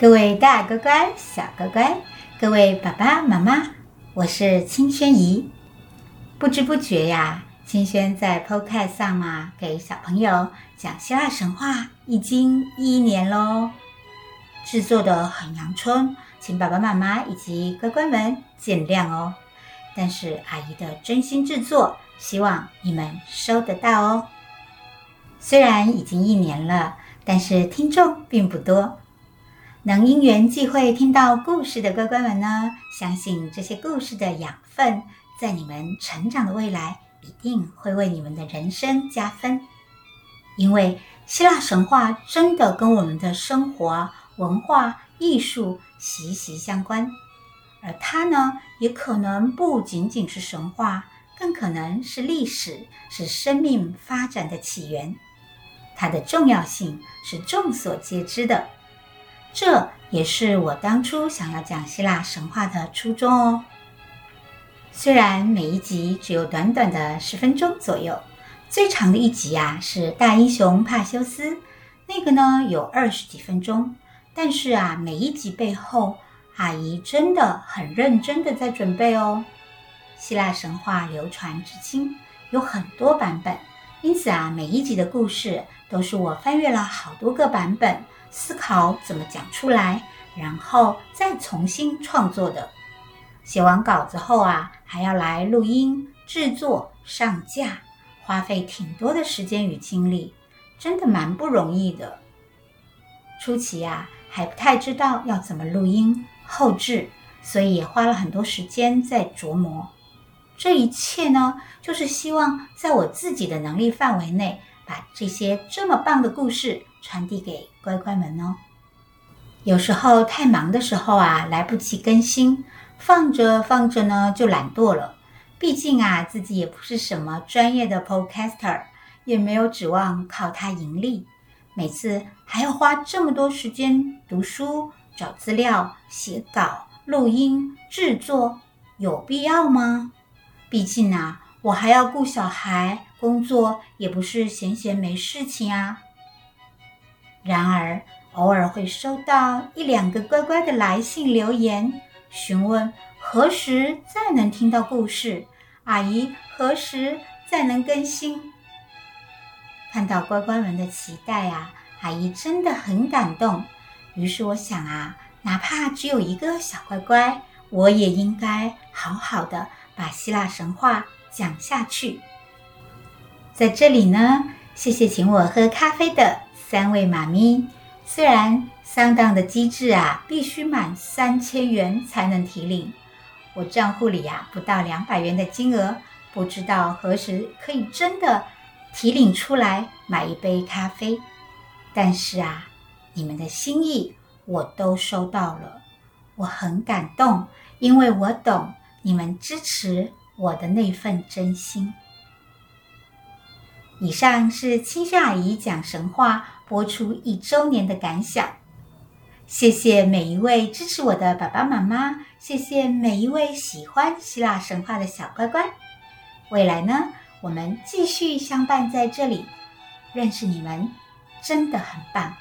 各位大乖乖、小乖乖，各位爸爸妈妈，我是清轩姨。不知不觉呀，清轩在 Podcast 上嘛，给小朋友讲希腊神话已经一年喽。制作的很阳春，请爸爸妈妈以及乖乖们见谅哦。但是阿姨的真心制作，希望你们收得到哦。虽然已经一年了，但是听众并不多。能因缘际会听到故事的乖乖们呢，相信这些故事的养分，在你们成长的未来，一定会为你们的人生加分。因为希腊神话真的跟我们的生活、文化、艺术息息相关，而它呢，也可能不仅仅是神话，更可能是历史，是生命发展的起源。它的重要性是众所皆知的。这也是我当初想要讲希腊神话的初衷哦。虽然每一集只有短短的十分钟左右，最长的一集啊是大英雄帕修斯，那个呢有二十几分钟。但是啊，每一集背后，阿姨真的很认真的在准备哦。希腊神话流传至今有很多版本，因此啊，每一集的故事都是我翻阅了好多个版本。思考怎么讲出来，然后再重新创作的。写完稿子后啊，还要来录音、制作、上架，花费挺多的时间与精力，真的蛮不容易的。初期啊，还不太知道要怎么录音、后置，所以也花了很多时间在琢磨。这一切呢，就是希望在我自己的能力范围内，把这些这么棒的故事传递给乖乖们哦。有时候太忙的时候啊，来不及更新，放着放着呢就懒惰了。毕竟啊，自己也不是什么专业的 Podcaster，也没有指望靠它盈利。每次还要花这么多时间读书、找资料、写稿、录音、制作，有必要吗？毕竟啊，我还要顾小孩，工作也不是闲闲没事情啊。然而，偶尔会收到一两个乖乖的来信留言，询问何时再能听到故事，阿姨何时再能更新。看到乖乖们的期待啊，阿姨真的很感动。于是我想啊，哪怕只有一个小乖乖，我也应该好好的把希腊神话讲下去。在这里呢，谢谢请我喝咖啡的。三位妈咪，虽然上当的机制啊，必须满三千元才能提领，我账户里呀、啊、不到两百元的金额，不知道何时可以真的提领出来买一杯咖啡。但是啊，你们的心意我都收到了，我很感动，因为我懂你们支持我的那份真心。以上是青萱阿姨讲神话播出一周年的感想。谢谢每一位支持我的爸爸妈妈，谢谢每一位喜欢希腊神话的小乖乖。未来呢，我们继续相伴在这里，认识你们真的很棒。